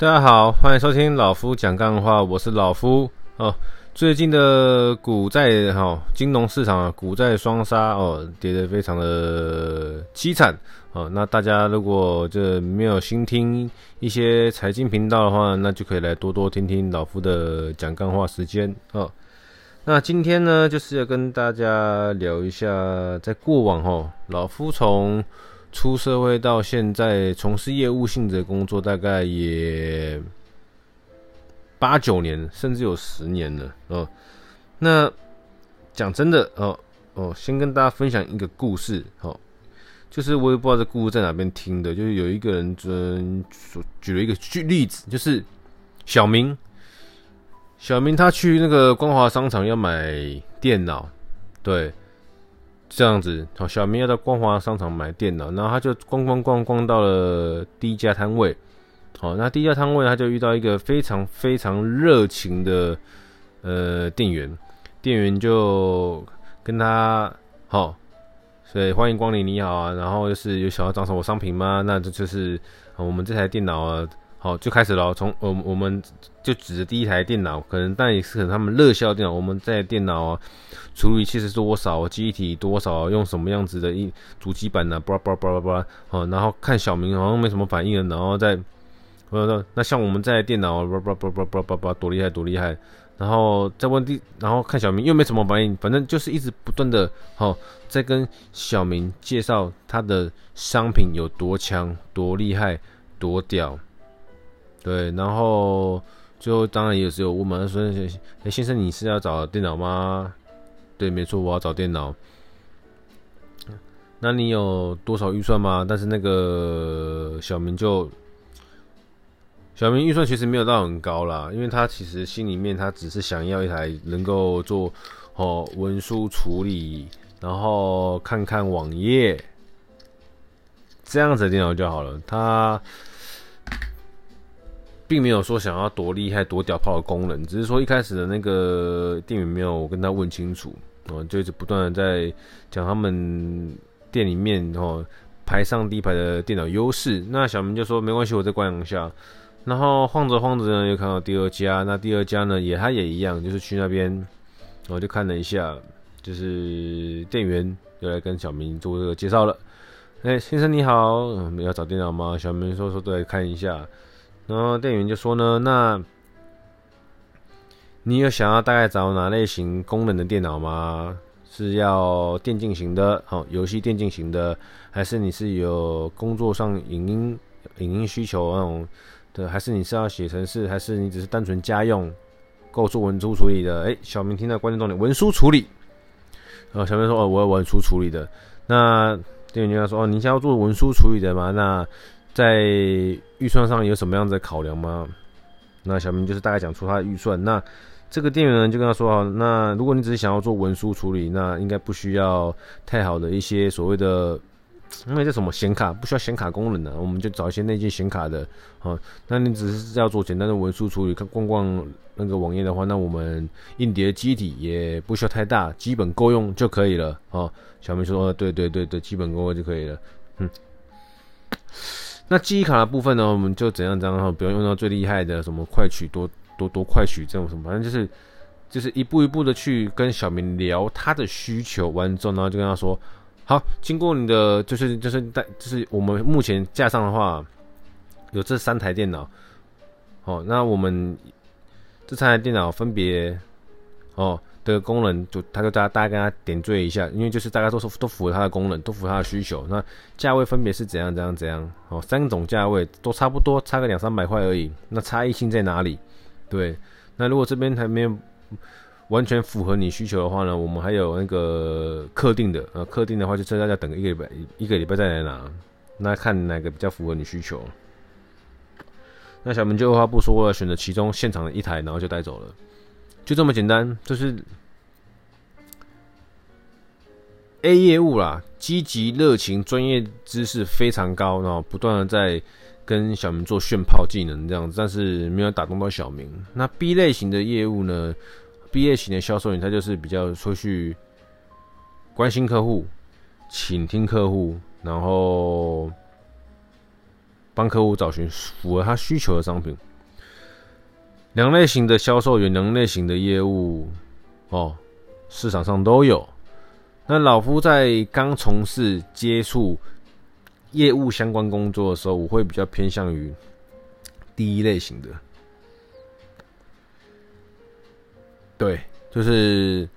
大家好，欢迎收听老夫讲干话，我是老夫哦。最近的股债哈、金融市场股债双杀哦，跌得非常的凄惨哦。那大家如果这没有新听一些财经频道的话，那就可以来多多听听老夫的讲干话时间哦。那今天呢，就是要跟大家聊一下，在过往哦，老夫从出社会到现在，从事业务性质的工作，大概也八九年，甚至有十年了哦。那讲真的哦哦，先跟大家分享一个故事哦，就是我也不知道这故事在哪边听的，就是有一个人举举了一个举例子，就是小明，小明他去那个光华商场要买电脑，对。这样子，好，小明要到光华商场买电脑，然后他就逛逛逛逛到了第一家摊位，好，那第一家摊位他就遇到一个非常非常热情的呃店员，店员就跟他好，所以欢迎光临，你好啊，然后就是有想要找什么商品吗？那这就是我们这台电脑啊。好，就开始了。从我我们就指着第一台电脑，可能但也是可能他们热销电脑。我们在电脑啊，处理器是多少，记忆体多少，用什么样子的一主机板呢？叭叭叭叭叭。好，然后看小明好像没什么反应了，然后再，我说那像我们在电脑叭叭叭叭叭叭叭多厉害多厉害。然后再问第，然后看小明又没什么反应，反正就是一直不断的，好，在跟小明介绍他的商品有多强、多厉害、多屌。对，然后最后当然也是有问嘛，他说：“哎，先生，你是要找电脑吗？”对，没错，我要找电脑。那你有多少预算吗？但是那个小明就，小明预算其实没有到很高啦，因为他其实心里面他只是想要一台能够做哦文书处理，然后看看网页这样子的电脑就好了。他。并没有说想要多厉害、多屌炮的功能，只是说一开始的那个店员没有跟他问清楚，哦，就一直不断的在讲他们店里面哦排上第一排的电脑优势。那小明就说没关系，我再观察一下。然后晃着晃着呢，又看到第二家，那第二家呢也他也一样，就是去那边，我就看了一下，就是店员又来跟小明做这个介绍了。哎，先生你好，要找电脑吗？小明说说对，看一下。然后店员就说呢，那你有想要大概找哪类型功能的电脑吗？是要电竞型的，好，游戏电竞型的，还是你是有工作上影音影音需求那种的，还是你是要写程式，还是你只是单纯家用，够做文书处理的？哎，小明听到关键重点，文书处理。然后小明说，哦，我要文书处理的。那店员就说，哦，你想要做文书处理的吗？那在预算上有什么样的考量吗？那小明就是大概讲出他的预算。那这个店员呢就跟他说：“那如果你只是想要做文书处理，那应该不需要太好的一些所谓的那叫什么显卡，不需要显卡功能的，我们就找一些内建显卡的。好，那你只是要做简单的文书处理，看逛逛那个网页的话，那我们硬碟机体也不需要太大，基本够用就可以了。哦，小明说：对对对对，基本够用就可以了。嗯。”那记忆卡的部分呢，我们就怎样怎样，不要用到最厉害的什么快取多多多快取这种什么，反正就是就是一步一步的去跟小明聊他的需求，完之后，呢就跟他说，好，经过你的就是就是带就是我们目前架上的话，有这三台电脑，哦，那我们这三台电脑分别哦。这个功能就，他就大大家跟他点缀一下，因为就是大家都是都符合他的功能，都符合他的需求。那价位分别是怎样怎样怎样？哦，三种价位都差不多，差个两三百块而已。那差异性在哪里？对，那如果这边还没有完全符合你需求的话呢，我们还有那个客定的，呃，客定的话就真的要等一个礼拜，一个礼拜再来拿。那看哪个比较符合你需求。那小明就二话不说了，选择其中现场的一台，然后就带走了。就这么简单，就是 A 业务啦，积极、热情、专业知识非常高，然后不断的在跟小明做炫炮技能这样子，但是没有打动到小明。那 B 类型的业务呢？B 类型的销售员他就是比较出去关心客户、倾听客户，然后帮客户找寻符合他需求的商品。两类型的销售员，两类型的业务，哦，市场上都有。那老夫在刚从事接触业务相关工作的时候，我会比较偏向于第一类型的。对，就是，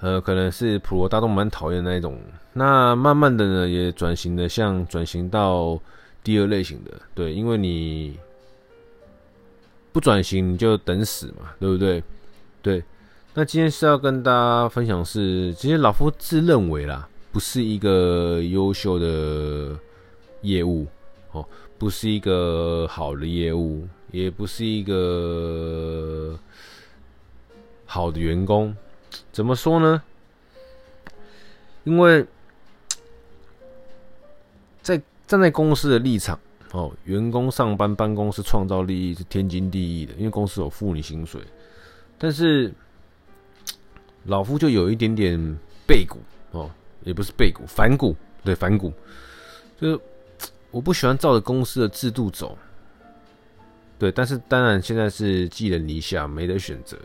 呃，可能是普罗大众蛮讨厌那一种。那慢慢的呢，也转型的，像转型到第二类型的。对，因为你不转型，你就等死嘛，对不对？对。那今天是要跟大家分享是，其实老夫自认为啦，不是一个优秀的业务哦，不是一个好的业务，也不是一个好的员工。怎么说呢？因为在站在公司的立场哦，员工上班办公室创造利益是天经地义的，因为公司有付你薪水，但是。老夫就有一点点背骨哦，也不是背骨，反骨，对，反骨，就是我不喜欢照着公司的制度走，对，但是当然现在是寄人篱下，没得选择，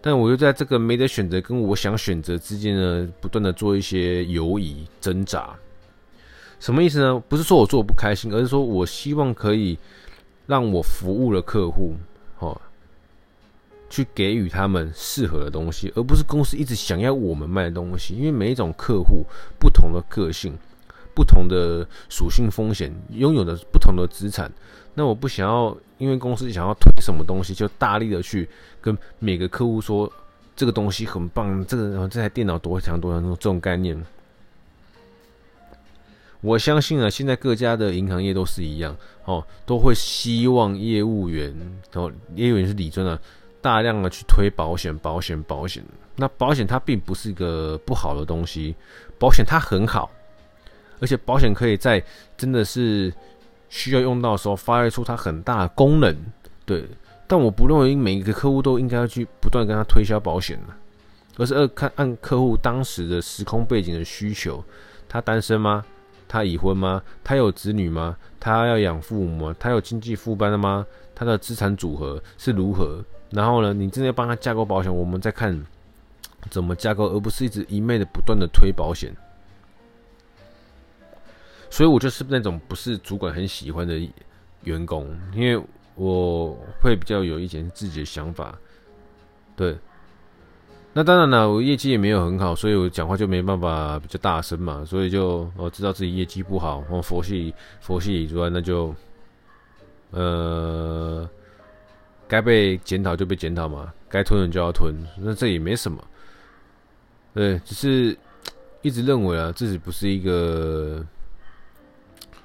但我又在这个没得选择跟我想选择之间呢，不断的做一些犹疑挣扎，什么意思呢？不是说我做不开心，而是说我希望可以让我服务的客户，哦。去给予他们适合的东西，而不是公司一直想要我们卖的东西。因为每一种客户不同的个性、不同的属性、风险，拥有的不同的资产。那我不想要，因为公司想要推什么东西，就大力的去跟每个客户说这个东西很棒，这个这台电脑多强多强，这种概念。我相信啊，现在各家的银行业都是一样哦，都会希望业务员哦，业务员是理专啊。大量的去推保险，保险，保险。那保险它并不是一个不好的东西，保险它很好，而且保险可以在真的是需要用到的时候发挥出它很大的功能。对，但我不认为每一个客户都应该要去不断跟他推销保险，而是要看按客户当时的时空背景的需求。他单身吗？他已婚吗？他有子女吗？他要养父母吗？他有经济负担的吗？他的资产组合是如何？然后呢，你真的要帮他架构保险，我们再看怎么架构，而不是一直一昧的不断的推保险。所以我就是那种不是主管很喜欢的员工，因为我会比较有一点自己的想法。对，那当然了，我业绩也没有很好，所以我讲话就没办法比较大声嘛，所以就我知道自己业绩不好，我佛系佛系之外，那就呃。该被检讨就被检讨嘛，该吞人就要吞，那这也没什么。对，只是一直认为啊，自己不是一个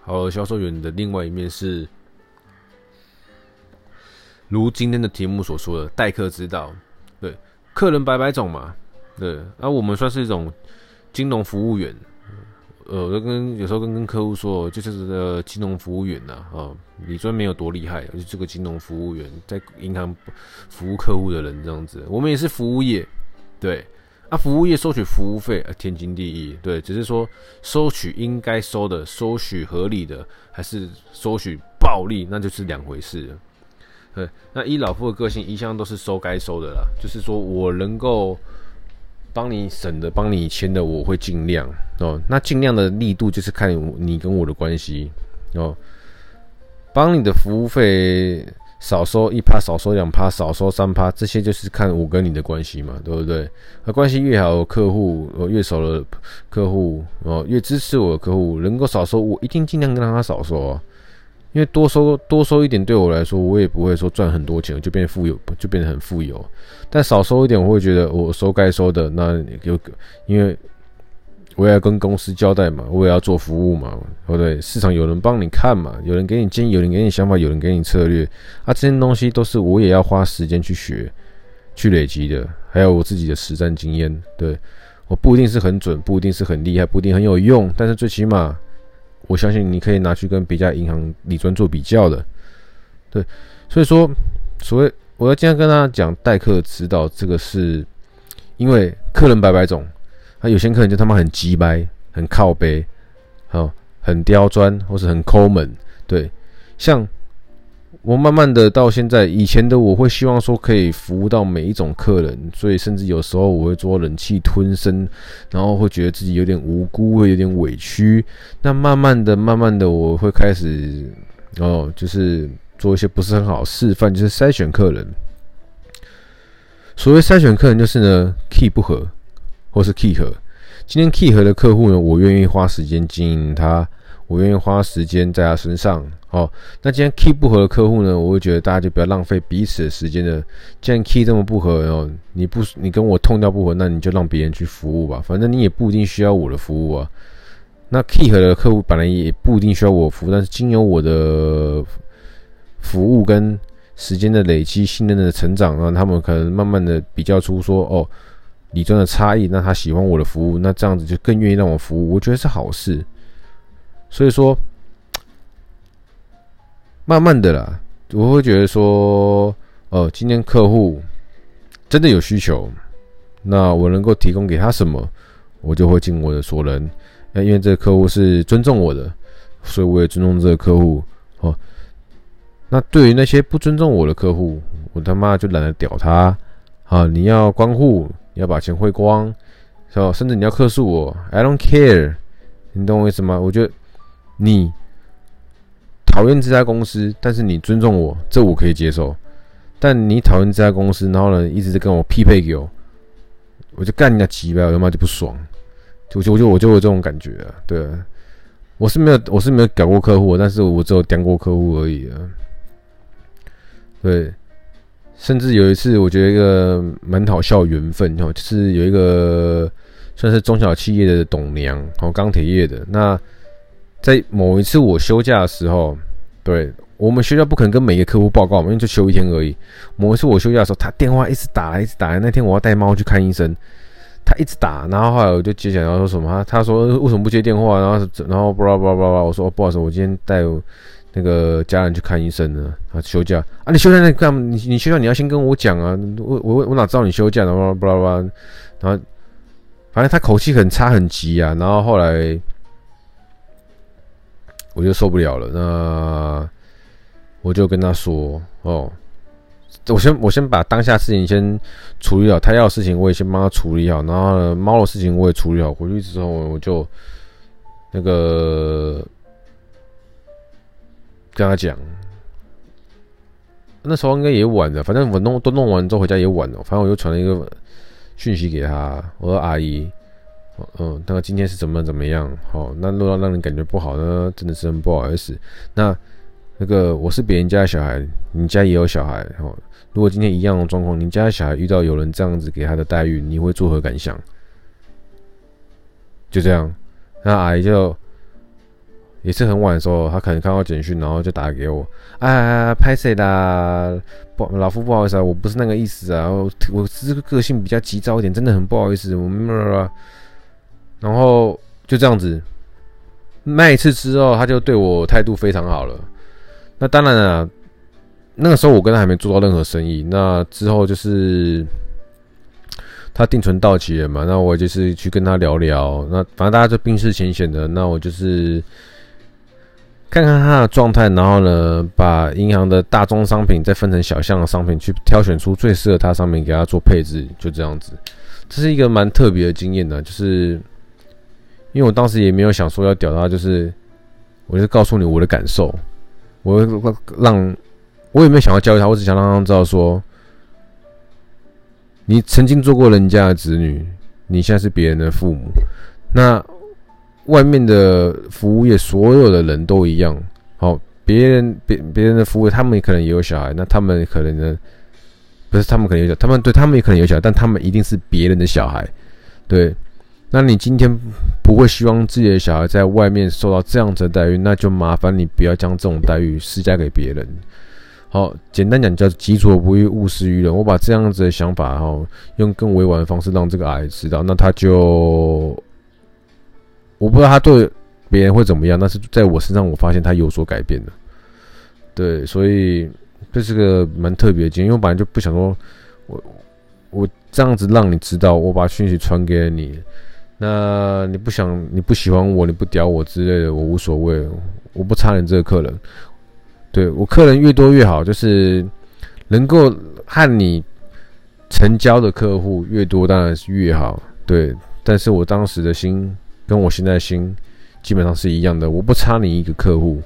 好销售员的另外一面是，如今天的题目所说的待客之道。客人百百种嘛，对，那、啊、我们算是一种金融服务员。呃，我就跟有时候跟跟客户说，就是这个金融服务员呐，啊，你专没有多厉害，就这个金融服务员在银行服务客户的人这样子。我们也是服务业，对，啊，服务业收取服务费，啊，天经地义，对，只是说收取应该收的，收取合理的，还是收取暴利，那就是两回事了。对，那依老夫的个性，一向都是收该收的啦，就是说我能够。帮你省的，帮你签的，我会尽量哦。那尽量的力度就是看你跟我的关系哦。帮你的服务费少收一趴，少收两趴，少收三趴，这些就是看我跟你的关系嘛，对不对？那关系越好，客户我越熟的客户哦，越支持我的客户，能够少收，我一定尽量跟他少收啊。因为多收多收一点，对我来说，我也不会说赚很多钱，就变富有，就变得很富有。但少收一点，我会觉得我收该收的。那有，因为我也要跟公司交代嘛，我也要做服务嘛，对不对？市场有人帮你看嘛，有人给你建议，有人给你想法，有人给你策略啊，这些东西都是我也要花时间去学、去累积的，还有我自己的实战经验。对，我不一定是很准，不一定是很厉害，不一定很有用，但是最起码。我相信你可以拿去跟别家银行理专做比较的，对，所以说，所谓我要今天跟大家讲代客指导，这个是因为客人百百种，那，有些客人就他妈很鸡掰，很靠北，好，很刁钻，或是很抠门，对，像我慢慢的到现在，以前的我会希望说可以服务到每一种客人，所以甚至有时候我会做忍气吞声，然后会觉得自己有点无辜，会有点委屈。那慢慢的、慢慢的，我会开始哦，就是做一些不是很好示范，就是筛选客人。所谓筛选客人，就是呢，key 不合，或是 key 合。今天 key 合的客户呢，我愿意花时间经营他。我愿意花时间在他身上，好。那今天 key 不合的客户呢，我会觉得大家就不要浪费彼此的时间了。既然 key 这么不合哦，你不你跟我痛调不合，那你就让别人去服务吧。反正你也不一定需要我的服务啊。那 key 合的客户本来也不一定需要我服务，但是经由我的服务跟时间的累积、信任的成长，让他们可能慢慢的比较出说哦，理专的差异，那他喜欢我的服务，那这样子就更愿意让我服务，我觉得是好事。所以说，慢慢的啦，我会觉得说，呃，今天客户真的有需求，那我能够提供给他什么，我就会尽我的所能。那因为这个客户是尊重我的，所以我也尊重这个客户。哦，那对于那些不尊重我的客户，我他妈就懒得屌他。啊，你要关户，要把钱汇光，是吧？甚至你要克诉我，I don't care，你懂我意思吗？我觉得。你讨厌这家公司，但是你尊重我，这我可以接受。但你讨厌这家公司，然后呢，一直在跟我匹配给我，我就干你那鸡巴，我他妈就不爽。就就我就我就有这种感觉啊，对啊，我是没有我是没有搞过客户，但是我只有刁过客户而已啊。对，甚至有一次，我觉得一个蛮好笑缘分哦，就是有一个算是中小企业的董娘哦，钢铁业的那。在某一次我休假的时候，对，我们学校不可能跟每一个客户报告嘛，因为就休一天而已。某一次我休假的时候，他电话一直打，一直打。那天我要带猫去看医生，他一直打，然后后来我就接起来，然后说什么？他说为什么不接电话？然后然后巴拉巴拉巴拉，我说不好意思，我今天带那个家人去看医生呢，他休假啊，你休假那干嘛？你你休假你要先跟我讲啊，我我我哪知道你休假？然后巴拉巴拉，然后反正他口气很差很急啊，然后后来。我就受不了了，那我就跟他说：“哦，我先我先把当下事情先处理好，他要的事情我也先帮他处理好，然后，猫的事情我也处理好。回去之后我就那个跟他讲，那时候应该也晚了，反正我弄都弄完之后回家也晚了，反正我就传了一个讯息给他，我说阿姨。”嗯，那个今天是怎么怎么样？好，那如果让人感觉不好呢，真的是很不好意思。那那个我是别人家的小孩，你家也有小孩。哦，如果今天一样的状况，你家小孩遇到有人这样子给他的待遇，你会作何感想？就这样，那阿姨就也是很晚的时候，他可能看到简讯，然后就打给我。啊，拍谁啦？不，老夫不好意思啊，我不是那个意思啊，我我这个个性比较急躁一点，真的很不好意思，我们。然后就这样子，那一次之后，他就对我态度非常好了。那当然了，那个时候我跟他还没做到任何生意。那之后就是他定存到期了嘛，那我就是去跟他聊聊。那反正大家就冰释前嫌的。那我就是看看他的状态，然后呢，把银行的大宗商品再分成小项的商品，去挑选出最适合他商品给他做配置，就这样子。这是一个蛮特别的经验的，就是。因为我当时也没有想说要屌他，就是，我就告诉你我的感受，我让，我也没有想要教育他，我只想让他知道说，你曾经做过人家的子女，你现在是别人的父母，那外面的服务业所有的人都一样，好，别人别别人的服务，他们可能也有小孩，那他们可能呢，不是他们可能有小，他们对他们也可能有小孩，但他们一定是别人的小孩，对。那你今天不会希望自己的小孩在外面受到这样子的待遇，那就麻烦你不要将这种待遇施加给别人。好，简单讲叫“己所不欲，勿施于人”。我把这样子的想法，哈，用更委婉的方式让这个阿姨知道，那他就我不知道他对别人会怎么样，但是在我身上，我发现他有所改变了。对，所以这是个蛮特别的经验，因为我本来就不想说，我我这样子让你知道，我把讯息传给了你。那你不想，你不喜欢我，你不屌我之类的，我无所谓，我不差你这个客人。对，我客人越多越好，就是能够和你成交的客户越多，当然是越好。对，但是我当时的心跟我现在的心基本上是一样的，我不差你一个客户。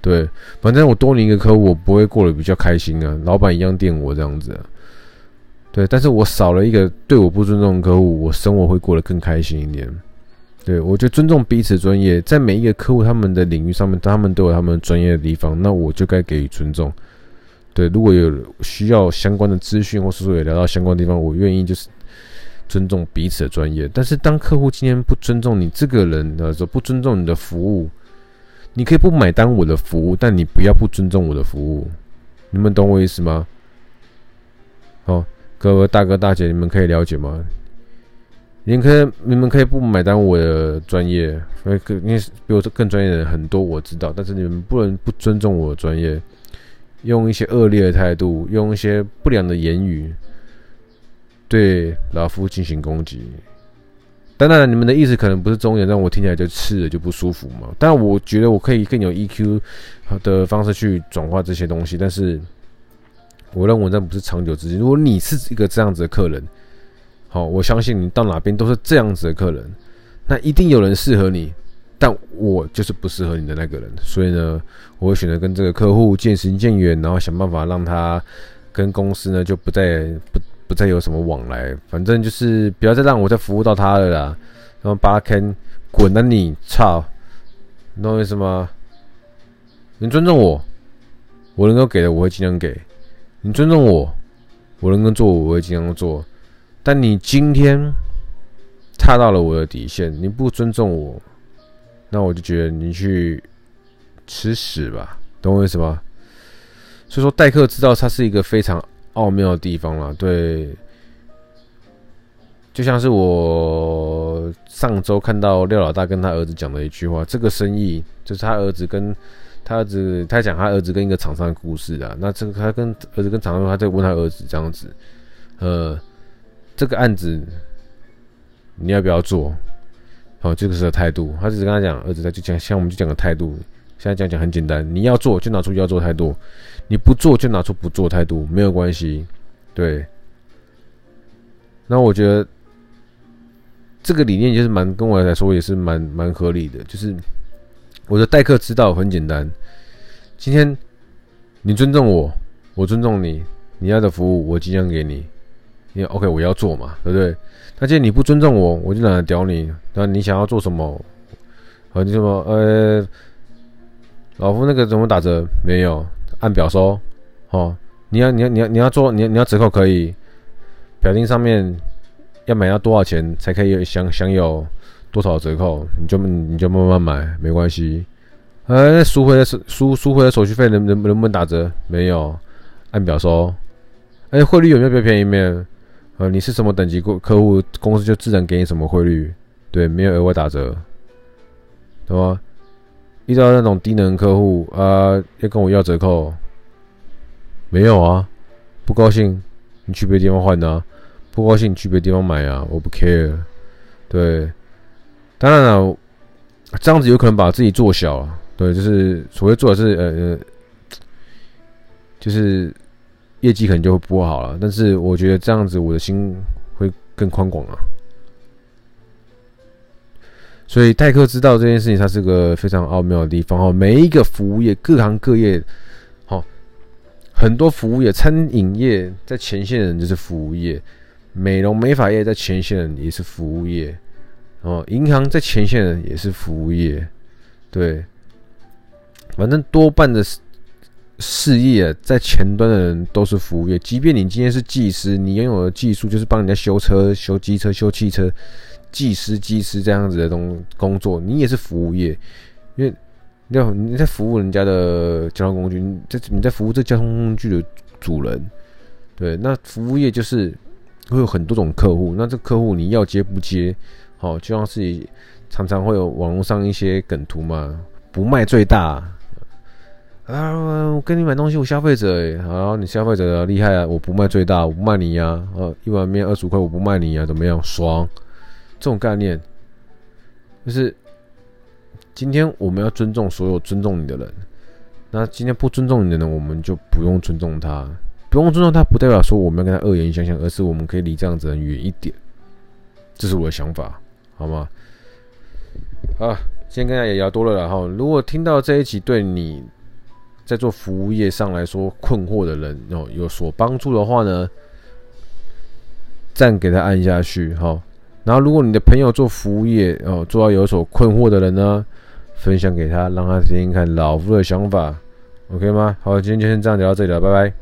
对，反正我多你一个客户，我不会过得比较开心啊。老板一样电我这样子啊。对，但是我少了一个对我不尊重的客户，我生活会过得更开心一点。对，我就尊重彼此专业，在每一个客户他们的领域上面，他们都有他们专业的地方，那我就该给予尊重。对，如果有需要相关的资讯，或是说有聊到相关地方，我愿意就是尊重彼此的专业。但是当客户今天不尊重你这个人的时候，不尊重你的服务，你可以不买单我的服务，但你不要不尊重我的服务。你们懂我意思吗？好，各位大哥大姐，你们可以了解吗？你可以，你们可以不买单我的专业，因为因为比我更专业的人很多，我知道。但是你们不能不尊重我的专业，用一些恶劣的态度，用一些不良的言语对老夫进行攻击。当然，你们的意思可能不是忠言，让我听起来就刺了就不舒服嘛。但我觉得我可以更有 EQ 的方式去转化这些东西。但是，我认为这不是长久之计。如果你是一个这样子的客人，好，我相信你到哪边都是这样子的客人，那一定有人适合你，但我就是不适合你的那个人，所以呢，我会选择跟这个客户渐行渐远，然后想办法让他跟公司呢就不再不不再有什么往来，反正就是不要再让我再服务到他了啦，然后八坑滚了你操，你懂我意思吗？你尊重我，我能够给的我会尽量给；你尊重我，我能够做我会尽量做。但你今天踏到了我的底线，你不尊重我，那我就觉得你去吃屎吧，懂我意思吗？所以说，待客之道它是一个非常奥妙的地方了。对，就像是我上周看到廖老大跟他儿子讲的一句话，这个生意就是他儿子跟他儿子，他讲他儿子跟一个厂商的故事啊。那这个他跟儿子跟厂商，他在问他儿子这样子，呃。这个案子你要不要做？哦，这个是态度。他只是跟他讲，儿子他就讲，像我们就讲个态度。现在讲讲很简单，你要做就拿出要做态度，你不做就拿出不做态度，没有关系。对。那我觉得这个理念就是蛮跟我来说也是蛮蛮合理的。就是我的待客之道很简单，今天你尊重我，我尊重你，你要的服务我尽量给你。你 OK，我要做嘛，对不对？那既然你不尊重我，我就懒得屌你。那你想要做什么？和你什么？呃，老夫那个怎么打折？没有，按表收。哦，你要你要你要你要做，你要你要折扣可以。表订上面要买要多少钱才可以享享有多少折扣？你就你就慢慢买，没关系。呃，赎回的手赎赎回的手续费能能能不能打折？没有，按表收。哎，汇率有没有比较便宜？没有。呃，你是什么等级客客户，公司就自然给你什么汇率，对，没有额外打折，懂吗？遇到那种低能客户啊、要跟我要折扣，没有啊，不高兴，你去别的地方换啊，不高兴你去别的地方买啊，我不 care，对，当然了，这样子有可能把自己做小了，对，就是所谓做的是呃呃，就是。业绩可能就会不好了，但是我觉得这样子我的心会更宽广啊。所以待客知道这件事情，它是个非常奥妙的地方哦。每一个服务业，各行各业，好，很多服务业，餐饮业在前线的人就是服务业，美容美发业在前线的人也是服务业，哦，银行在前线的人也是服务业，对，反正多半的事。事业在前端的人都是服务业，即便你今天是技师，你拥有的技术就是帮人家修车、修机车、修汽车，技师、技师这样子的东工作，你也是服务业，因为要你在服务人家的交通工具，你在你在服务这交通工具的主人，对，那服务业就是会有很多种客户，那这客户你要接不接？好，就像是常常会有网络上一些梗图嘛，不卖最大。啊，我跟你买东西，我消费者哎，好，你消费者厉害啊，我不卖最大，我不卖你呀，呃，一碗面二十块，我不卖你呀，怎么样？爽，这种概念就是今天我们要尊重所有尊重你的人，那今天不尊重你的人，我们就不用尊重他。不用尊重他，不代表说我们要跟他恶言相向，而是我们可以离这样子人远一点。这是我的想法，好吗？好，今天跟大家也聊多了啦哈。如果听到这一集对你在做服务业上来说困惑的人哦有所帮助的话呢，赞给他按下去哈。然后如果你的朋友做服务业哦做到有所困惑的人呢，分享给他，让他听听看老夫的想法，OK 吗？好，今天就先这样聊到这里了，拜拜。